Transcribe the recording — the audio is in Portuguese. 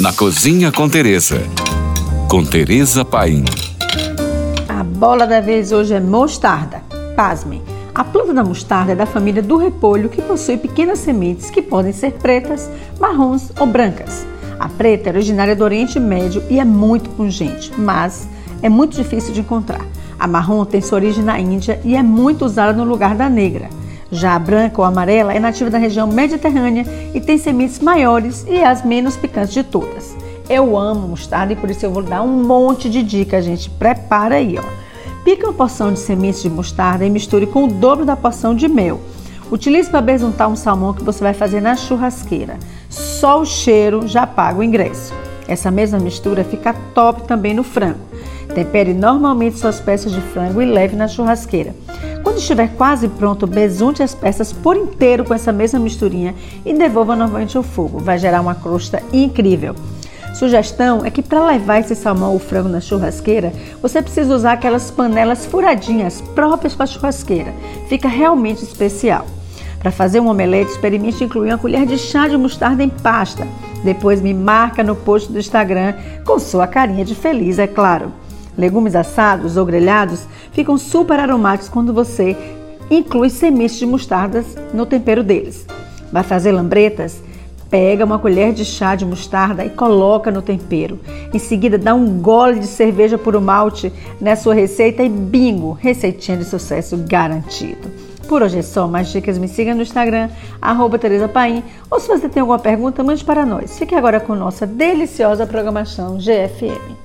Na Cozinha com Teresa. Com Teresa Paim. A bola da vez hoje é mostarda. Pasmem. A planta da mostarda é da família do repolho que possui pequenas sementes que podem ser pretas, marrons ou brancas. A preta é originária do Oriente Médio e é muito pungente, mas é muito difícil de encontrar. A marrom tem sua origem na Índia e é muito usada no lugar da negra. Já a branca ou amarela é nativa da região mediterrânea e tem sementes maiores e as menos picantes de todas. Eu amo mostarda e por isso eu vou dar um monte de dicas, gente. Prepara aí, ó. Pique uma porção de sementes de mostarda e misture com o dobro da porção de mel. Utilize para besuntar um salmão que você vai fazer na churrasqueira. Só o cheiro já paga o ingresso. Essa mesma mistura fica top também no frango. Tempere normalmente suas peças de frango e leve na churrasqueira. Quando estiver quase pronto, besunte as peças por inteiro com essa mesma misturinha e devolva novamente ao fogo. Vai gerar uma crosta incrível. Sugestão é que para levar esse salmão ou frango na churrasqueira, você precisa usar aquelas panelas furadinhas próprias para churrasqueira. Fica realmente especial. Para fazer um omelete, experimente incluir uma colher de chá de mostarda em pasta. Depois me marca no post do Instagram com sua carinha de feliz, é claro. Legumes assados ou grelhados ficam super aromáticos quando você inclui sementes de mostardas no tempero deles. Vai fazer lambretas? Pega uma colher de chá de mostarda e coloca no tempero. Em seguida, dá um gole de cerveja puro malte na sua receita e bingo, receitinha de sucesso garantido. Por hoje é só, mais dicas me siga no Instagram, arroba Tereza Paim, ou se você tem alguma pergunta, mande para nós. Fique agora com nossa deliciosa programação GFM.